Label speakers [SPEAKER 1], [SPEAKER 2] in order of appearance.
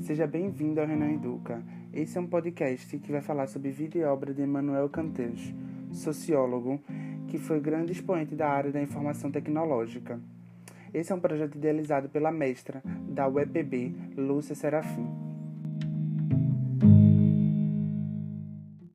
[SPEAKER 1] Seja bem-vindo ao Renan Educa. Esse é um podcast que vai falar sobre vida e obra de Emmanuel Canters, sociólogo que foi grande expoente da área da informação tecnológica. Esse é um projeto idealizado pela mestra da UEPB, Lúcia Serafim.